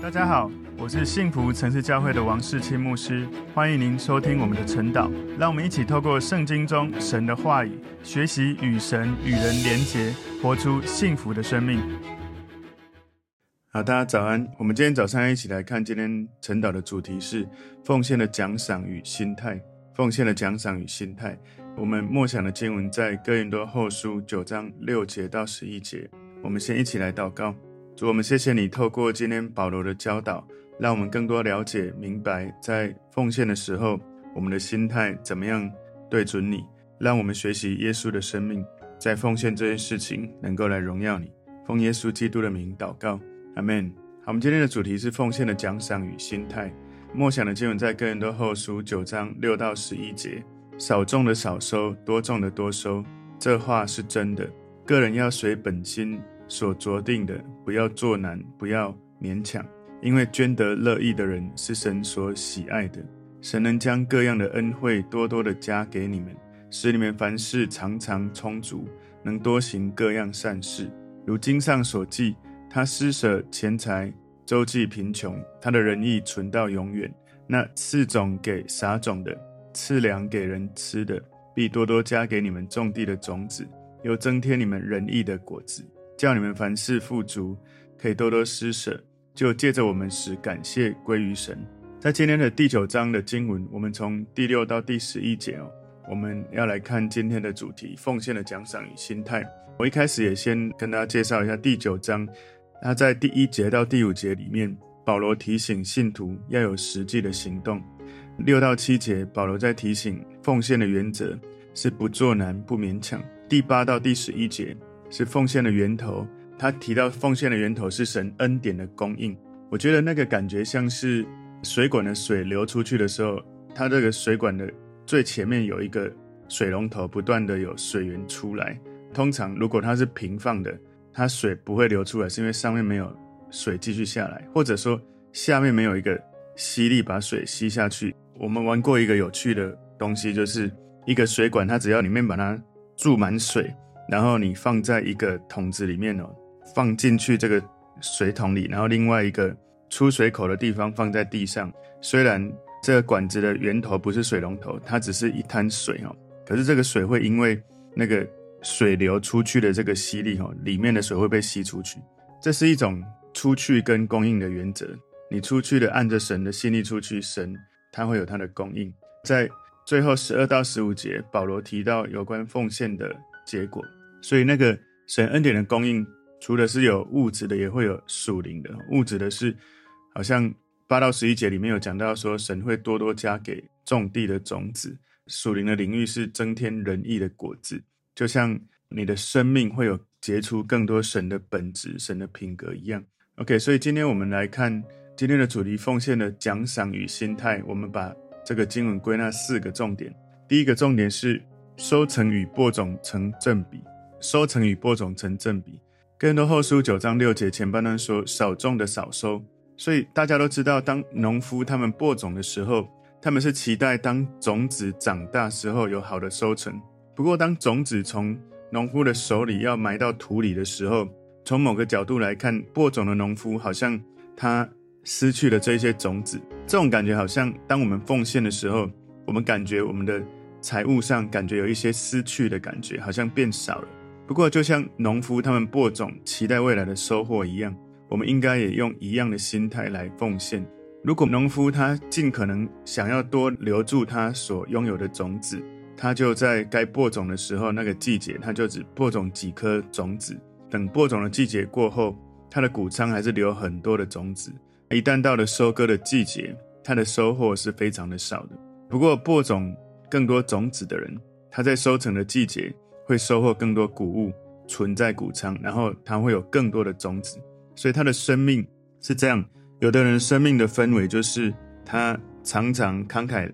大家好，我是幸福城市教会的王世清牧师，欢迎您收听我们的晨祷。让我们一起透过圣经中神的话语，学习与神与人连结，活出幸福的生命。好，大家早安。我们今天早上一起来看今天晨祷的主题是奉献的奖赏与心态。奉献的奖赏与心态。我们默想的经文在哥林多后书九章六节到十一节。我们先一起来祷告。主，我们谢谢你透过今天保罗的教导，让我们更多了解、明白，在奉献的时候，我们的心态怎么样对准你，让我们学习耶稣的生命，在奉献这件事情能够来荣耀你。奉耶稣基督的名祷告，阿门。好，我们今天的主题是奉献的奖赏与心态。默想的经文在哥林多后书九章六到十一节：少种的少收，多种的多收，这话是真的。个人要随本心。所酌定的，不要做难，不要勉强，因为捐得乐意的人是神所喜爱的。神能将各样的恩惠多多的加给你们，使你们凡事常常充足，能多行各样善事。如经上所记，他施舍钱财，周济贫穷，他的仁义存到永远。那赐种给撒种的，赐粮给人吃的，必多多加给你们种地的种子，又增添你们仁义的果子。叫你们凡事富足，可以多多施舍，就借着我们使感谢归于神。在今天的第九章的经文，我们从第六到第十一节哦，我们要来看今天的主题：奉献的奖赏与心态。我一开始也先跟大家介绍一下第九章。那在第一节到第五节里面，保罗提醒信徒要有实际的行动。六到七节，保罗在提醒奉献的原则是不作难、不勉强。第八到第十一节。是奉献的源头，他提到奉献的源头是神恩典的供应。我觉得那个感觉像是水管的水流出去的时候，它这个水管的最前面有一个水龙头，不断的有水源出来。通常如果它是平放的，它水不会流出来，是因为上面没有水继续下来，或者说下面没有一个吸力把水吸下去。我们玩过一个有趣的东西，就是一个水管，它只要里面把它注满水。然后你放在一个桶子里面哦，放进去这个水桶里，然后另外一个出水口的地方放在地上。虽然这个管子的源头不是水龙头，它只是一滩水哦，可是这个水会因为那个水流出去的这个吸力哦，里面的水会被吸出去。这是一种出去跟供应的原则。你出去的按着神的心力出去，神他会有他的供应。在最后十二到十五节，保罗提到有关奉献的结果。所以那个神恩典的供应，除了是有物质的，也会有属灵的。物质的是，好像八到十一节里面有讲到说，神会多多加给种地的种子。属灵的领域是增添仁义的果子，就像你的生命会有结出更多神的本质、神的品格一样。OK，所以今天我们来看今天的主题：奉献的奖赏与心态。我们把这个经文归纳四个重点。第一个重点是收成与播种成正比。收成与播种成正比。更多后书九章六节前半段说：“少种的少收。”所以大家都知道，当农夫他们播种的时候，他们是期待当种子长大时候有好的收成。不过，当种子从农夫的手里要埋到土里的时候，从某个角度来看，播种的农夫好像他失去了这些种子。这种感觉好像当我们奉献的时候，我们感觉我们的财务上感觉有一些失去的感觉，好像变少了。不过，就像农夫他们播种，期待未来的收获一样，我们应该也用一样的心态来奉献。如果农夫他尽可能想要多留住他所拥有的种子，他就在该播种的时候，那个季节，他就只播种几颗种子。等播种的季节过后，他的谷仓还是留很多的种子。一旦到了收割的季节，他的收获是非常的少的。不过，播种更多种子的人，他在收成的季节。会收获更多谷物，存在谷仓，然后他会有更多的种子，所以他的生命是这样。有的人生命的氛围就是他常常慷慨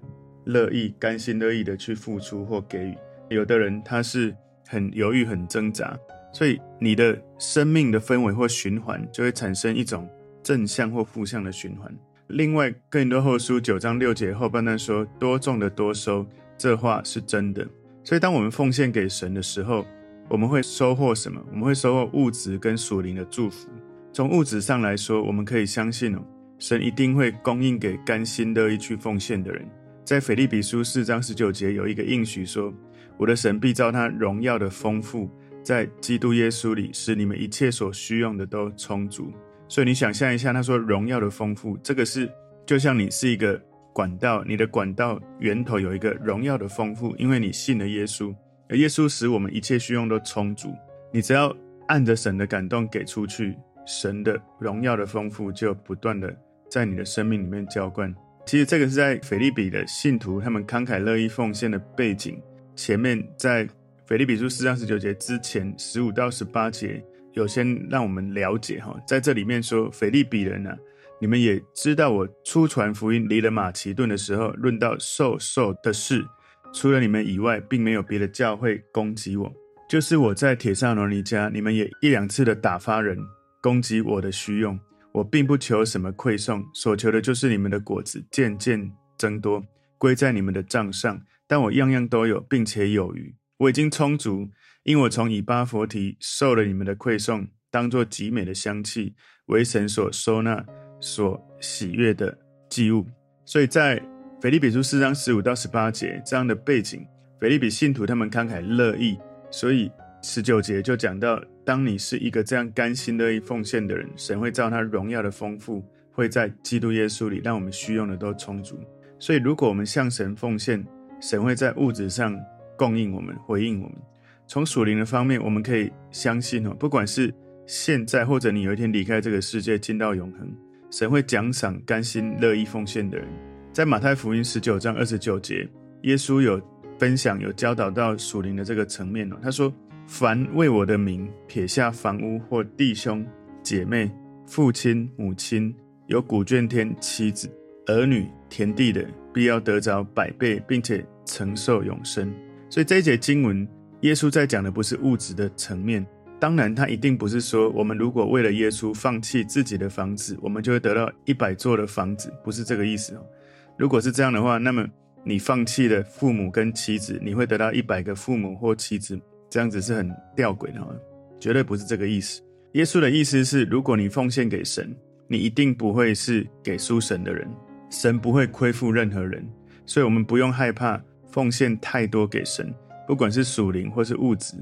乐意、甘心乐意的去付出或给予；有的人他是很犹豫、很挣扎。所以你的生命的氛围或循环就会产生一种正向或负向的循环。另外，更多后书九章六节后半段说：“多种的多收”，这话是真的。所以，当我们奉献给神的时候，我们会收获什么？我们会收获物质跟属灵的祝福。从物质上来说，我们可以相信哦，神一定会供应给甘心乐意去奉献的人。在腓立比书四章十九节有一个应许说：“我的神必照他荣耀的丰富，在基督耶稣里，使你们一切所需用的都充足。”所以你想象一下，他说荣耀的丰富，这个是就像你是一个管道，你的管道源头有一个荣耀的丰富，因为你信了耶稣，而耶稣使我们一切需用都充足。你只要按着神的感动给出去，神的荣耀的丰富就不断的在你的生命里面浇灌。其实这个是在腓利比的信徒他们慷慨乐意奉献的背景。前面在腓利比书四章十九节之前十五到十八节有先让我们了解哈，在这里面说腓利比人啊，你们也知道我初传福音离了马其顿的时候，论到授受的事，除了你们以外，并没有别的教会攻击我。就是我在帖撒罗尼家，你们也一两次的打发人攻击我的需用。我并不求什么馈送，所求的就是你们的果子渐渐增多，归在你们的账上。但我样样都有，并且有余，我已经充足，因我从以巴弗提受了你们的馈送，当作极美的香气，为神所收纳、所喜悦的祭物。所以在腓立比书四章十五到十八节这样的背景，腓立比信徒他们慷慨乐意，所以十九节就讲到。当你是一个这样甘心乐意奉献的人，神会照他荣耀的丰富，会在基督耶稣里让我们需用的都充足。所以，如果我们向神奉献，神会在物质上供应我们，回应我们。从属灵的方面，我们可以相信哦，不管是现在或者你有一天离开这个世界，进到永恒，神会奖赏甘心乐意奉献的人。在马太福音十九章二十九节，耶稣有分享、有教导到属灵的这个层面哦，他说。凡为我的名撇下房屋或弟兄姐妹、父亲母亲，有古卷天妻子、儿女、田地的，必要得着百倍，并且承受永生。所以这一节经文，耶稣在讲的不是物质的层面。当然，他一定不是说我们如果为了耶稣放弃自己的房子，我们就会得到一百座的房子，不是这个意思哦。如果是这样的话，那么你放弃了父母跟妻子，你会得到一百个父母或妻子。这样子是很吊诡的，绝对不是这个意思。耶稣的意思是，如果你奉献给神，你一定不会是给属神的人，神不会亏负任何人，所以我们不用害怕奉献太多给神，不管是属灵或是物质，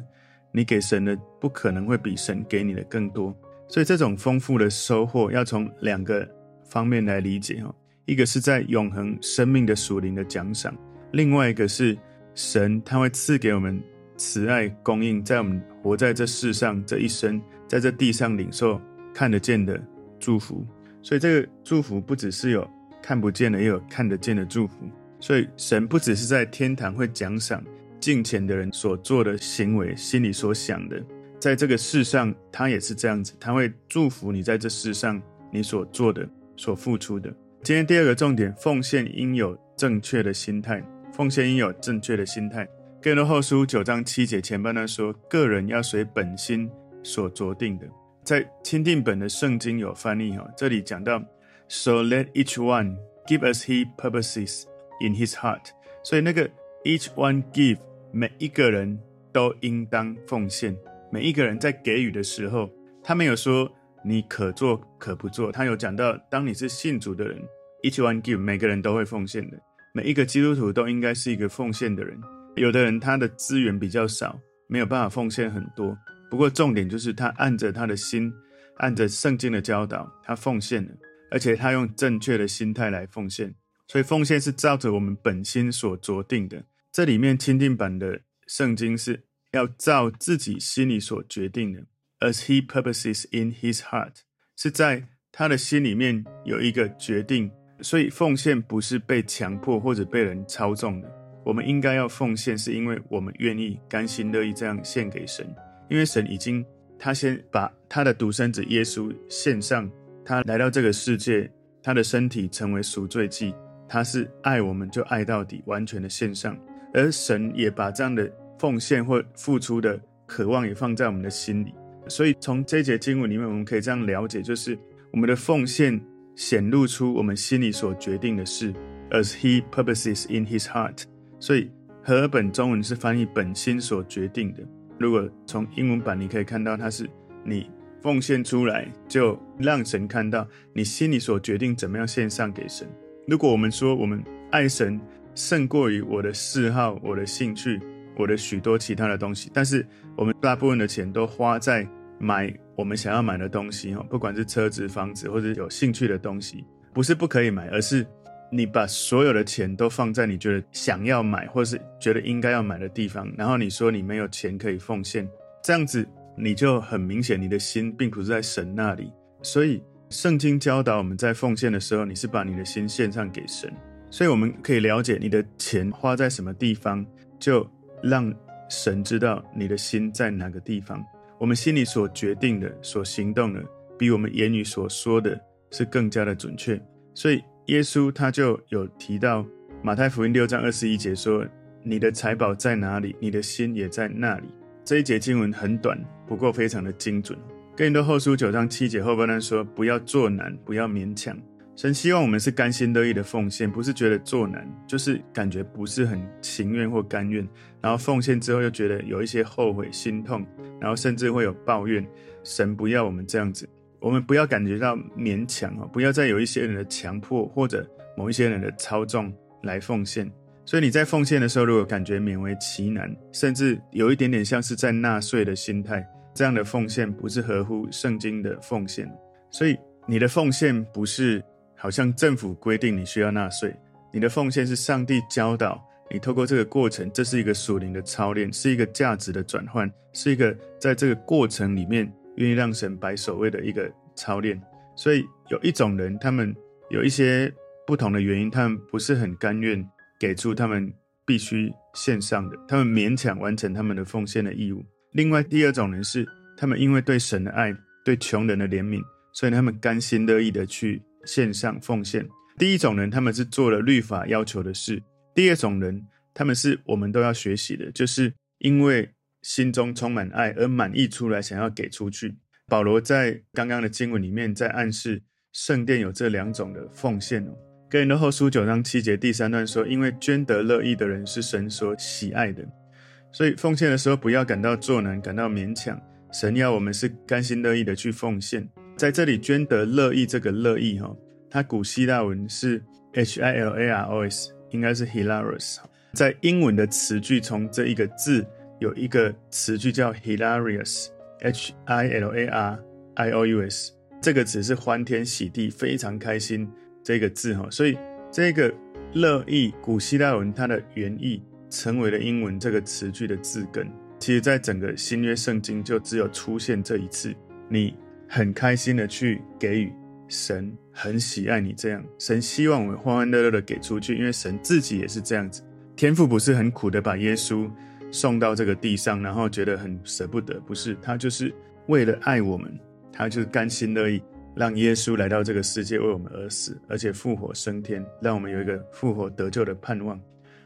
你给神的不可能会比神给你的更多。所以这种丰富的收获要从两个方面来理解哈，一个是在永恒生命的属灵的奖赏，另外一个是神他会赐给我们。慈爱供应，在我们活在这世上这一生，在这地上领受看得见的祝福。所以这个祝福不只是有看不见的，也有看得见的祝福。所以神不只是在天堂会奖赏敬虔的人所做的行为，心里所想的，在这个世上他也是这样子，他会祝福你在这世上你所做的、所付出的。今天第二个重点，奉献应有正确的心态。奉献应有正确的心态。哥林多后书九章七节前半段说，个人要随本心所酌定的。在钦定本的圣经有翻译哈，这里讲到，So let each one give as he purposes in his heart。所以那个 each one give，每一个人都应当奉献。每一个人在给予的时候，他没有说你可做可不做，他有讲到，当你是信主的人，each one give，每个人都会奉献的。每一个基督徒都应该是一个奉献的人。有的人他的资源比较少，没有办法奉献很多。不过重点就是他按着他的心，按着圣经的教导，他奉献了，而且他用正确的心态来奉献。所以奉献是照着我们本心所酌定的。这里面钦定版的圣经是要照自己心里所决定的，as he purposes in his heart，是在他的心里面有一个决定。所以奉献不是被强迫或者被人操纵的。我们应该要奉献，是因为我们愿意、甘心乐意这样献给神。因为神已经，他先把他的独生子耶稣献上，他来到这个世界，他的身体成为赎罪祭，他是爱我们就爱到底，完全的献上。而神也把这样的奉献或付出的渴望也放在我们的心里。所以从这节经文里面，我们可以这样了解，就是我们的奉献显露出我们心里所决定的事，as he purposes in his heart。所以和合本中文是翻译本心所决定的。如果从英文版，你可以看到它是你奉献出来，就让神看到你心里所决定怎么样献上给神。如果我们说我们爱神胜过于我的嗜好、我的兴趣、我的许多其他的东西，但是我们大部分的钱都花在买我们想要买的东西，不管是车子、房子或者有兴趣的东西，不是不可以买，而是你把所有的钱都放在你觉得想要买或是觉得应该要买的地方，然后你说你没有钱可以奉献，这样子你就很明显，你的心并不是在神那里。所以圣经教导我们在奉献的时候，你是把你的心献上给神。所以我们可以了解你的钱花在什么地方，就让神知道你的心在哪个地方。我们心里所决定的、所行动的，比我们言语所说的是更加的准确。所以耶稣他就有提到马太福音六章二十一节说：“你的财宝在哪里，你的心也在那里。”这一节经文很短，不过非常的精准。更多后书九章七节后半段说：“不要作难，不要勉强。”神希望我们是甘心乐意的奉献，不是觉得做难，就是感觉不是很情愿或甘愿，然后奉献之后又觉得有一些后悔、心痛，然后甚至会有抱怨。神不要我们这样子，我们不要感觉到勉强哦，不要再有一些人的强迫或者某一些人的操纵来奉献。所以你在奉献的时候，如果感觉勉为其难，甚至有一点点像是在纳税的心态，这样的奉献不是合乎圣经的奉献。所以你的奉献不是。好像政府规定你需要纳税，你的奉献是上帝教导你透过这个过程，这是一个属灵的操练，是一个价值的转换，是一个在这个过程里面愿意让神摆首位的一个操练。所以有一种人，他们有一些不同的原因，他们不是很甘愿给出他们必须献上的，他们勉强完成他们的奉献的义务。另外第二种人是，他们因为对神的爱，对穷人的怜悯，所以他们甘心乐意的去。献上奉献。第一种人，他们是做了律法要求的事；第二种人，他们是我们都要学习的，就是因为心中充满爱而满溢出来，想要给出去。保罗在刚刚的经文里面在暗示圣殿有这两种的奉献哦。哥林多后书九章七节第三段说：“因为捐得乐意的人是神所喜爱的，所以奉献的时候不要感到作难，感到勉强。神要我们是甘心乐意的去奉献。”在这里，捐得乐意这个乐意哈，它古希腊文是 H I L A R O S，应该是 Hilarious。在英文的词句从这一个字有一个词句叫 Hilarious，H I L A R I O U S，这个词是欢天喜地、非常开心这个字哈，所以这个乐意古希腊文它的原意成为了英文这个词句的字根。其实，在整个新约圣经就只有出现这一次，你。很开心的去给予，神很喜爱你这样，神希望我们欢欢乐乐的给出去，因为神自己也是这样子。天父不是很苦的把耶稣送到这个地上，然后觉得很舍不得，不是，他就是为了爱我们，他就是甘心乐意让耶稣来到这个世界为我们而死，而且复活升天，让我们有一个复活得救的盼望。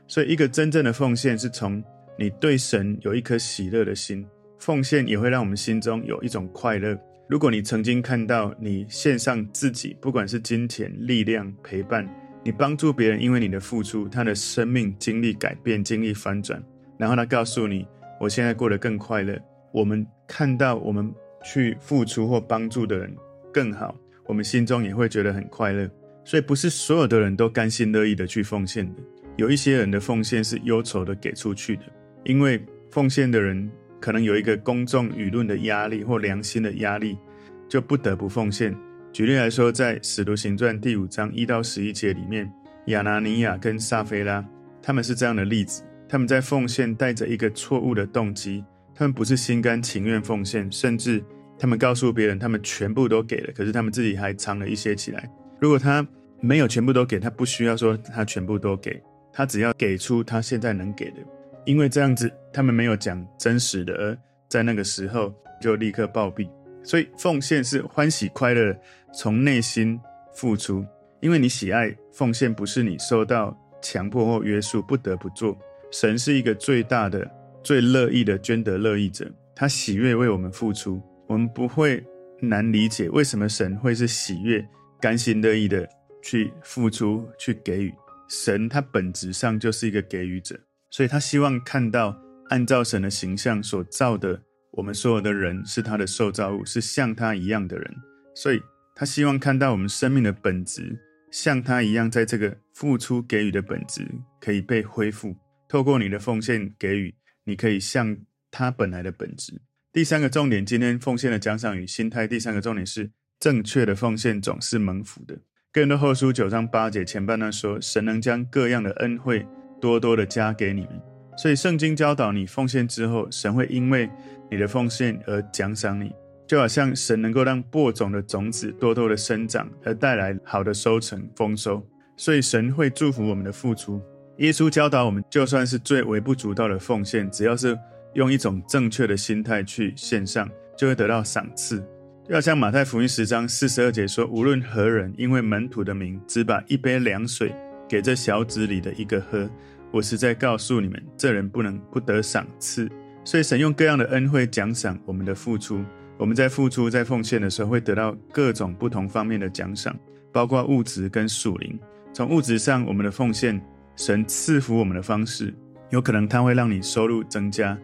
所以，一个真正的奉献是从你对神有一颗喜乐的心，奉献也会让我们心中有一种快乐。如果你曾经看到你献上自己，不管是金钱、力量、陪伴，你帮助别人，因为你的付出，他的生命经历改变、经历翻转，然后他告诉你，我现在过得更快乐。我们看到我们去付出或帮助的人更好，我们心中也会觉得很快乐。所以不是所有的人都甘心乐意的去奉献的，有一些人的奉献是忧愁的给出去的，因为奉献的人。可能有一个公众舆论的压力或良心的压力，就不得不奉献。举例来说，在《使徒行传》第五章一到十一节里面，亚拿尼亚跟撒非拉他们是这样的例子。他们在奉献带着一个错误的动机，他们不是心甘情愿奉献，甚至他们告诉别人他们全部都给了，可是他们自己还藏了一些起来。如果他没有全部都给，他不需要说他全部都给，他只要给出他现在能给的。因为这样子，他们没有讲真实的，而在那个时候就立刻暴毙。所以奉献是欢喜快乐，从内心付出。因为你喜爱奉献，不是你受到强迫或约束不得不做。神是一个最大的、最乐意的捐得乐意者，他喜悦为我们付出。我们不会难理解为什么神会是喜悦、甘心乐意的去付出、去给予。神他本质上就是一个给予者。所以他希望看到按照神的形象所造的我们所有的人是他的受造物，是像他一样的人，所以他希望看到我们生命的本质像他一样，在这个付出给予的本质可以被恢复。透过你的奉献给予，你可以像他本来的本质。第三个重点，今天奉献的奖赏与心态。第三个重点是正确的奉献总是蒙福的。哥林多后书九章八节前半段说，神能将各样的恩惠多多的加给你们。所以圣经教导你奉献之后，神会因为你的奉献而奖赏你，就好像神能够让播种的种子多多的生长，而带来好的收成丰收。所以神会祝福我们的付出。耶稣教导我们，就算是最微不足道的奉献，只要是用一种正确的心态去献上，就会得到赏赐。要像马太福音十章四十二节说：“无论何人，因为门徒的名，只把一杯凉水给这小子里的一个喝，我实在告诉你们，这人不能不得赏赐。”所以神用各样的恩惠奖赏我们的付出。我们在付出、在奉献的时候，会得到各种不同方面的奖赏，包括物质跟属灵。从物质上，我们的奉献。神赐福我们的方式，有可能它会让你收入增加，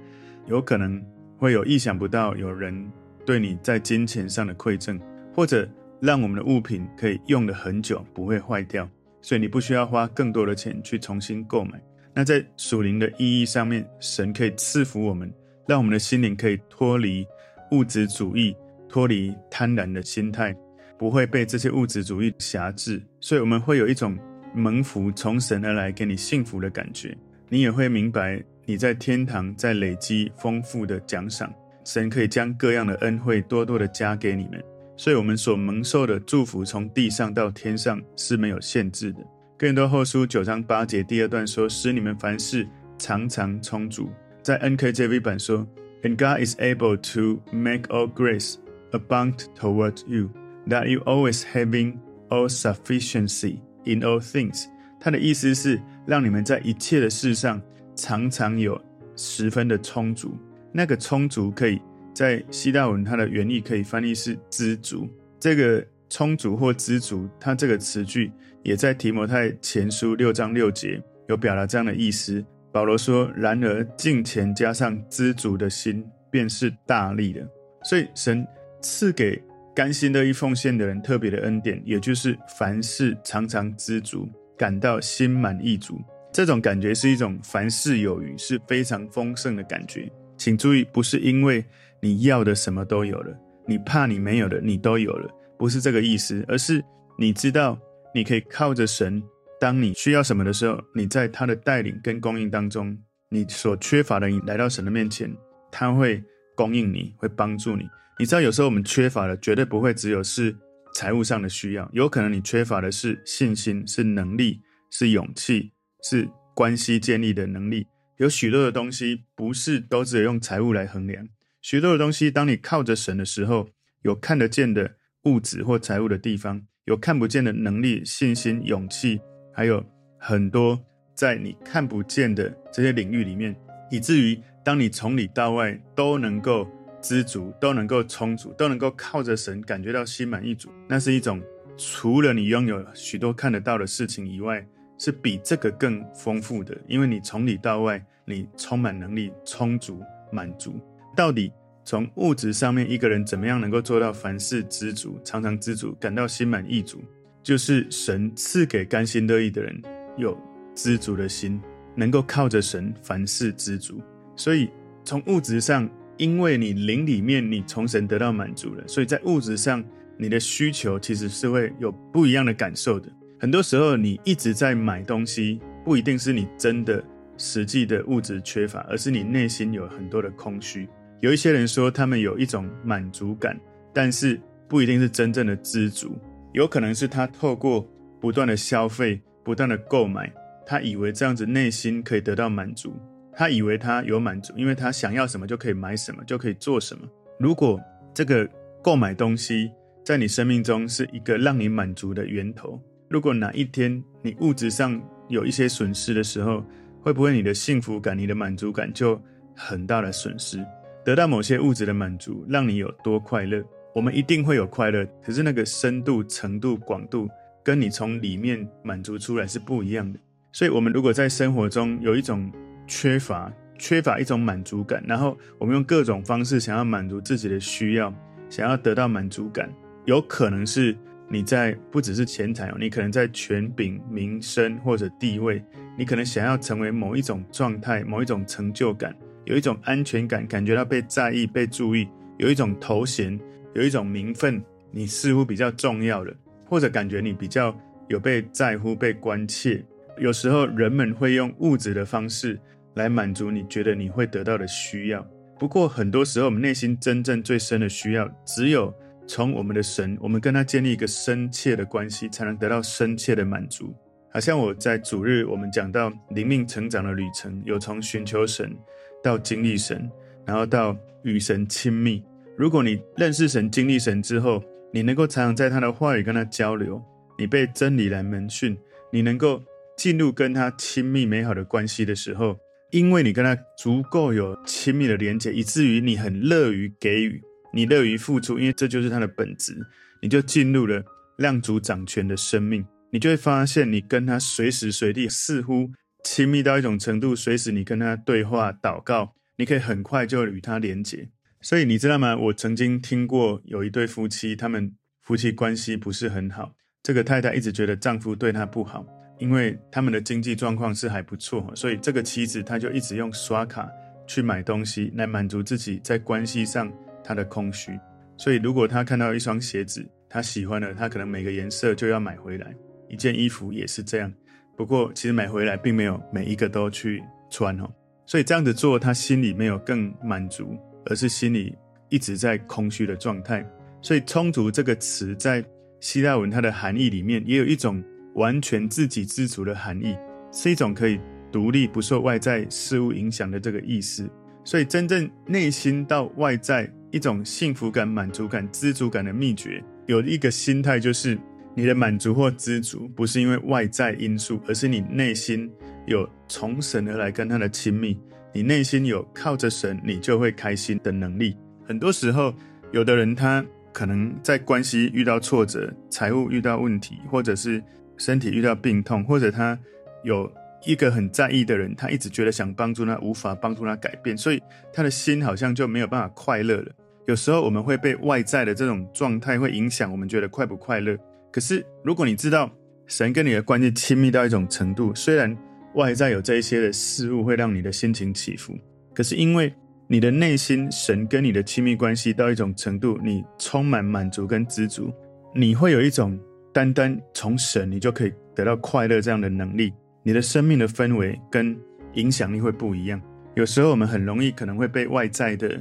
有可能会有意想不到有人对你在金钱上的馈赠，或者让我们的物品可以用得很久，不会坏掉，所以你不需要花更多的钱去重新购买。那在属灵的意义上面，神可以赐福我们，让我们的心灵可以脱离物质主义，脱离贪婪的心态，不会被这些物质主义辖制，所以我们会有一种。蒙福从神而来，给你幸福的感觉，你也会明白你在天堂在累积丰富的奖赏。神可以将各样的恩惠多多的加给你们，所以我们所蒙受的祝福从地上到天上是没有限制的。哥林多后书九章八节第二段说：“使你们凡事常常充足。”在 NKJV 版说：“And God is able to make all grace abound toward you, that you always having all sufficiency。” In all things，他的意思是让你们在一切的事上常常有十分的充足。那个充足可以在希腊文，它的原意可以翻译是知足。这个充足或知足，它这个词句也在提摩太前书六章六节有表达这样的意思。保罗说：“然而敬虔加上知足的心，便是大利的。”所以神赐给。甘心乐意奉献的人特别的恩典，也就是凡事常常知足，感到心满意足。这种感觉是一种凡事有余，是非常丰盛的感觉。请注意，不是因为你要的什么都有了，你怕你没有的你都有了，不是这个意思，而是你知道你可以靠着神，当你需要什么的时候，你在他的带领跟供应当中，你所缺乏的，你来到神的面前，他会供应你，会帮助你。你知道，有时候我们缺乏的绝对不会只有是财务上的需要，有可能你缺乏的是信心、是能力、是勇气、是关系建立的能力。有许多的东西不是都只有用财务来衡量，许多的东西，当你靠着神的时候，有看得见的物质或财务的地方，有看不见的能力、信心、勇气，还有很多在你看不见的这些领域里面，以至于当你从里到外都能够。知足都能够充足，都能够靠着神感觉到心满意足，那是一种除了你拥有许多看得到的事情以外，是比这个更丰富的。因为你从里到外，你充满能力、充足、满足。到底从物质上面，一个人怎么样能够做到凡事知足、常常知足、感到心满意足？就是神赐给甘心乐意的人有知足的心，能够靠着神凡事知足。所以从物质上。因为你灵里面，你从神得到满足了，所以在物质上，你的需求其实是会有不一样的感受的。很多时候，你一直在买东西，不一定是你真的实际的物质缺乏，而是你内心有很多的空虚。有一些人说他们有一种满足感，但是不一定是真正的知足，有可能是他透过不断的消费、不断的购买，他以为这样子内心可以得到满足。他以为他有满足，因为他想要什么就可以买什么，就可以做什么。如果这个购买东西在你生命中是一个让你满足的源头，如果哪一天你物质上有一些损失的时候，会不会你的幸福感、你的满足感就很大的损失？得到某些物质的满足，让你有多快乐？我们一定会有快乐，可是那个深度、程度、广度，跟你从里面满足出来是不一样的。所以，我们如果在生活中有一种缺乏、缺乏一种满足感，然后我们用各种方式想要满足自己的需要，想要得到满足感，有可能是你在不只是钱财哦，你可能在权柄、名声或者地位，你可能想要成为某一种状态、某一种成就感，有一种安全感，感觉到被在意、被注意，有一种头衔，有一种名分，你似乎比较重要了，或者感觉你比较有被在乎、被关切。有时候人们会用物质的方式来满足你觉得你会得到的需要，不过很多时候我们内心真正最深的需要，只有从我们的神，我们跟他建立一个深切的关系，才能得到深切的满足。好像我在主日我们讲到灵命成长的旅程，有从寻求神到经历神，然后到与神亲密。如果你认识神、经历神之后，你能够常常在他的话语跟他交流，你被真理来门训，你能够。进入跟他亲密美好的关系的时候，因为你跟他足够有亲密的连接，以至于你很乐于给予，你乐于付出，因为这就是他的本质，你就进入了量主掌权的生命，你就会发现你跟他随时随地似乎亲密到一种程度，随时你跟他对话、祷告，你可以很快就与他连接。所以你知道吗？我曾经听过有一对夫妻，他们夫妻关系不是很好，这个太太一直觉得丈夫对她不好。因为他们的经济状况是还不错，所以这个妻子她就一直用刷卡去买东西来满足自己在关系上她的空虚。所以如果她看到一双鞋子，她喜欢了，她可能每个颜色就要买回来。一件衣服也是这样。不过其实买回来并没有每一个都去穿哦。所以这样子做，他心里没有更满足，而是心里一直在空虚的状态。所以充足这个词在希腊文它的含义里面也有一种。完全自给自足的含义，是一种可以独立不受外在事物影响的这个意思。所以，真正内心到外在一种幸福感、满足感、知足感的秘诀，有一个心态，就是你的满足或知足，不是因为外在因素，而是你内心有从神而来跟他的亲密，你内心有靠着神，你就会开心的能力。很多时候，有的人他可能在关系遇到挫折，财务遇到问题，或者是身体遇到病痛，或者他有一个很在意的人，他一直觉得想帮助他，无法帮助他改变，所以他的心好像就没有办法快乐了。有时候我们会被外在的这种状态会影响，我们觉得快不快乐。可是如果你知道神跟你的关系亲密到一种程度，虽然外在有这一些的事物会让你的心情起伏，可是因为你的内心神跟你的亲密关系到一种程度，你充满满足跟知足，你会有一种。单单从神，你就可以得到快乐这样的能力，你的生命的氛围跟影响力会不一样。有时候我们很容易可能会被外在的，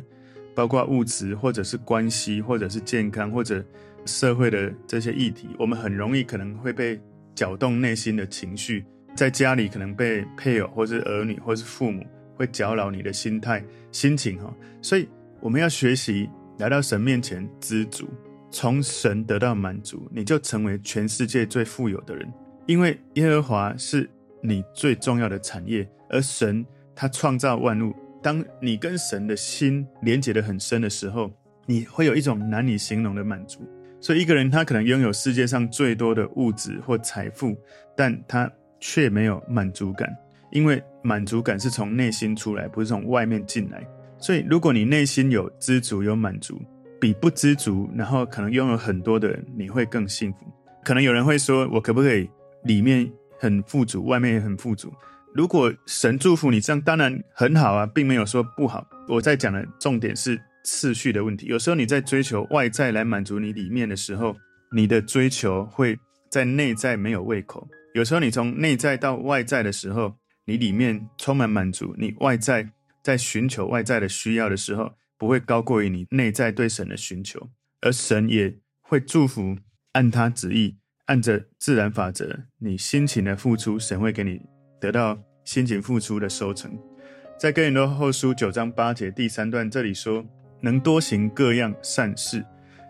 包括物质或者是关系，或者是健康或者社会的这些议题，我们很容易可能会被搅动内心的情绪。在家里可能被配偶或是儿女或是父母会搅扰你的心态、心情哈。所以我们要学习来到神面前知足。从神得到满足，你就成为全世界最富有的人，因为耶和华是你最重要的产业，而神他创造万物。当你跟神的心连接得很深的时候，你会有一种难以形容的满足。所以，一个人他可能拥有世界上最多的物质或财富，但他却没有满足感，因为满足感是从内心出来，不是从外面进来。所以，如果你内心有知足、有满足，比不知足，然后可能拥有很多的人，你会更幸福。可能有人会说，我可不可以里面很富足，外面也很富足？如果神祝福你这样，当然很好啊，并没有说不好。我在讲的重点是次序的问题。有时候你在追求外在来满足你里面的时候，你的追求会在内在没有胃口。有时候你从内在到外在的时候，你里面充满满足，你外在在寻求外在的需要的时候。不会高过于你内在对神的寻求，而神也会祝福，按他旨意，按着自然法则，你辛勤的付出，神会给你得到辛勤付出的收成。在哥林多后书九章八节第三段这里说，能多行各样善事，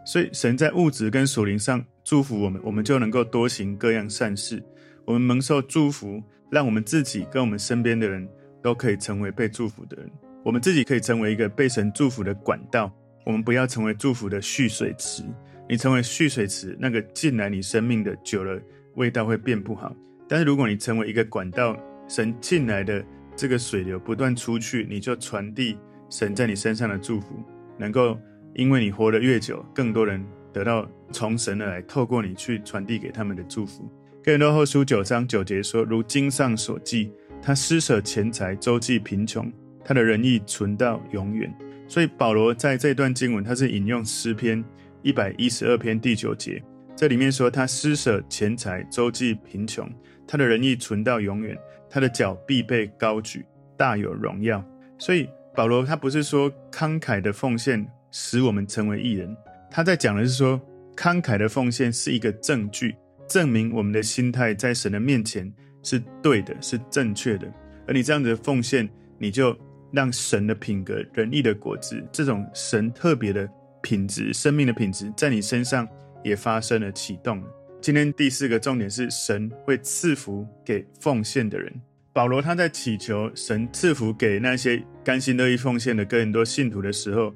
所以神在物质跟属灵上祝福我们，我们就能够多行各样善事。我们蒙受祝福，让我们自己跟我们身边的人都可以成为被祝福的人。我们自己可以成为一个被神祝福的管道，我们不要成为祝福的蓄水池。你成为蓄水池，那个进来你生命的久了，味道会变不好。但是如果你成为一个管道，神进来的这个水流不断出去，你就传递神在你身上的祝福，能够因为你活得越久，更多人得到从神而来，透过你去传递给他们的祝福。哥林多后书九章九节说：“如经上所记，他施舍钱财，周济贫穷，他的仁义存到永远。”所以保罗在这段经文，他是引用诗篇一百一十二篇第九节，这里面说他施舍钱财，周济贫穷，他的仁义存到永远，他的脚必被高举，大有荣耀。所以保罗他不是说慷慨的奉献使我们成为艺人，他在讲的是说慷慨的奉献是一个证据，证明我们的心态在神的面前是对的，是正确的。而你这样子的奉献，你就。让神的品格、仁义的果子，这种神特别的品质、生命的品质，在你身上也发生了启动。今天第四个重点是，神会赐福给奉献的人。保罗他在祈求神赐福给那些甘心乐意奉献的哥林多信徒的时候，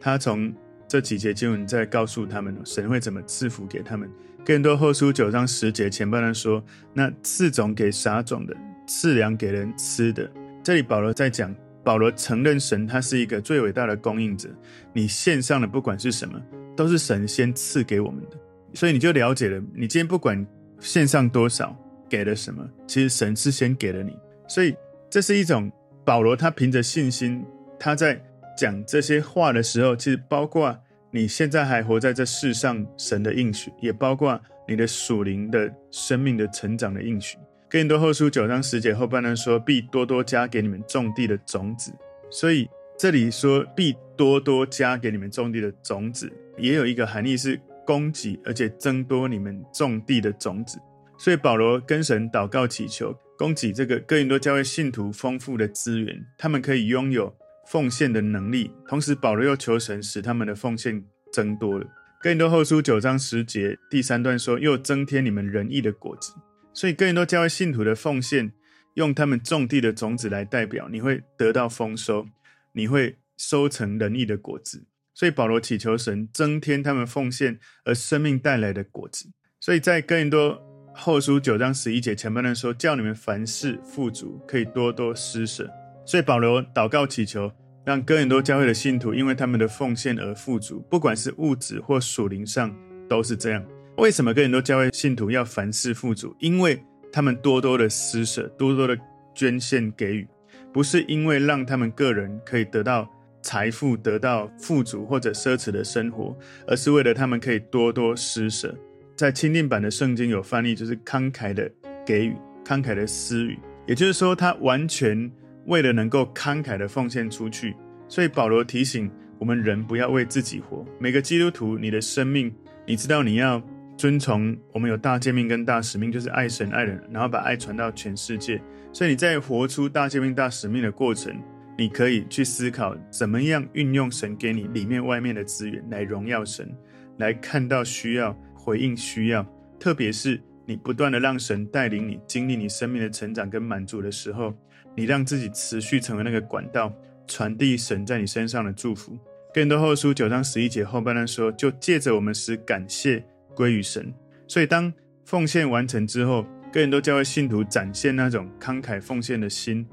他从这几节经文在告诉他们，神会怎么赐福给他们。哥林多后书九章十节前半段说：“那赐种给撒种的，赐粮给人吃的。”这里保罗在讲。保罗承认神，他是一个最伟大的供应者。你献上的不管是什么，都是神先赐给我们的，所以你就了解了。你今天不管献上多少，给了什么，其实神是先给了你。所以这是一种保罗他凭着信心，他在讲这些话的时候，其实包括你现在还活在这世上，神的应许，也包括你的属灵的生命的成长的应许。哥林多后书九章十节后半段说：“必多多加给你们种地的种子。”所以这里说“必多多加给你们种地的种子”，也有一个含义是供给，而且增多你们种地的种子。所以保罗跟神祷告祈求，供给这个哥林多教会信徒丰富的资源，他们可以拥有奉献的能力。同时，保罗又求神使他们的奉献增多了。哥林多后书九章十节第三段说：“又增添你们仁义的果子。”所以，更多教会信徒的奉献，用他们种地的种子来代表，你会得到丰收，你会收成仁义的果子。所以，保罗祈求神增添他们奉献而生命带来的果子。所以在哥林多后书九章十一节前半段说：“叫你们凡事富足，可以多多施舍。”所以，保罗祷告祈求，让哥林多教会的信徒因为他们的奉献而富足，不管是物质或属灵上，都是这样。为什么哥林多教会信徒要凡事富足？因为他们多多的施舍，多多的捐献给予，不是因为让他们个人可以得到财富、得到富足或者奢侈的生活，而是为了他们可以多多施舍。在钦定版的圣经有翻译，就是慷慨的给予、慷慨的施予，也就是说，他完全为了能够慷慨的奉献出去。所以保罗提醒我们人不要为自己活。每个基督徒，你的生命，你知道你要。遵从我们有大诫命跟大使命，就是爱神爱人，然后把爱传到全世界。所以你在活出大诫命大使命的过程，你可以去思考怎么样运用神给你里面外面的资源来荣耀神，来看到需要，回应需要。特别是你不断的让神带领你经历你生命的成长跟满足的时候，你让自己持续成为那个管道，传递神在你身上的祝福。哥林多后书九章十一节后半段说，就借着我们使感谢。归于神，所以当奉献完成之后，哥林多教会信徒展现那种慷慨奉献的心，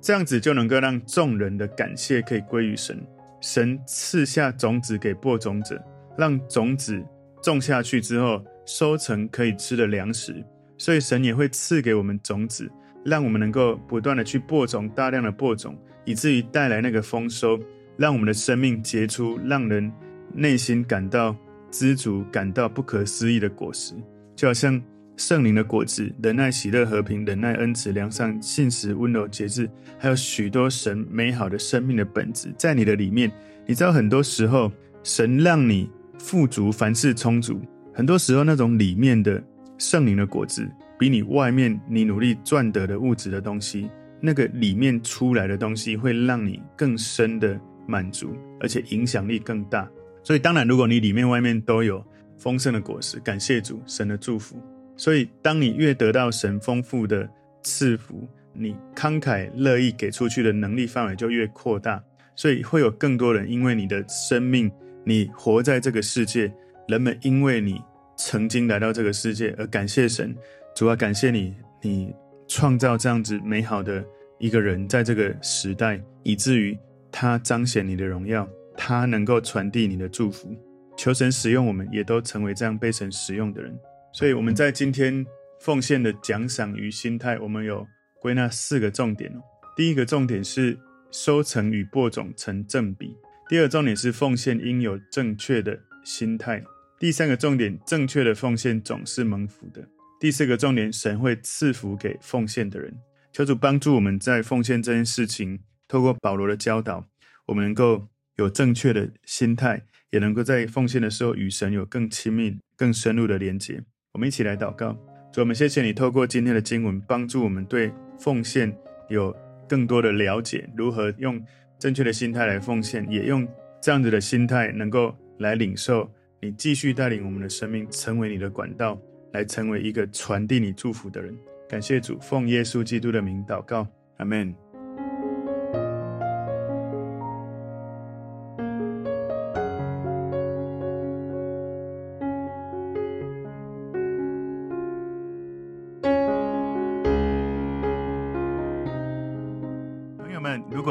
这样子就能够让众人的感谢可以归于神。神赐下种子给播种者，让种子种下去之后，收成可以吃的粮食。所以神也会赐给我们种子，让我们能够不断的去播种，大量的播种，以至于带来那个丰收，让我们的生命结出让人内心感到。知足感到不可思议的果实，就好像圣灵的果子：忍耐、喜乐、和平、忍耐、恩慈、良善、信实、温柔、节制，还有许多神美好的生命的本质，在你的里面。你知道，很多时候神让你富足，凡事充足。很多时候，那种里面的圣灵的果子，比你外面你努力赚得的物质的东西，那个里面出来的东西，会让你更深的满足，而且影响力更大。所以，当然，如果你里面外面都有丰盛的果实，感谢主，神的祝福。所以，当你越得到神丰富的赐福，你慷慨乐意给出去的能力范围就越扩大。所以，会有更多人因为你的生命，你活在这个世界，人们因为你曾经来到这个世界而感谢神。主要感谢你，你创造这样子美好的一个人在这个时代，以至于他彰显你的荣耀，他能够传递你的祝福。求神使用我们，也都成为这样被神使用的人。所以我们在今天奉献的奖赏与心态，我们有归纳四个重点哦。第一个重点是收成与播种成正比；第二重点是奉献应有正确的心态；第三个重点，正确的奉献总是蒙福的；第四个重点，神会赐福给奉献的人。求主帮助我们在奉献这件事情，透过保罗的教导，我们能够有正确的心态。也能够在奉献的时候与神有更亲密、更深入的连接。我们一起来祷告，主，我们谢谢你透过今天的经文，帮助我们对奉献有更多的了解，如何用正确的心态来奉献，也用这样子的心态能够来领受你继续带领我们的生命，成为你的管道，来成为一个传递你祝福的人。感谢主，奉耶稣基督的名祷告，阿门。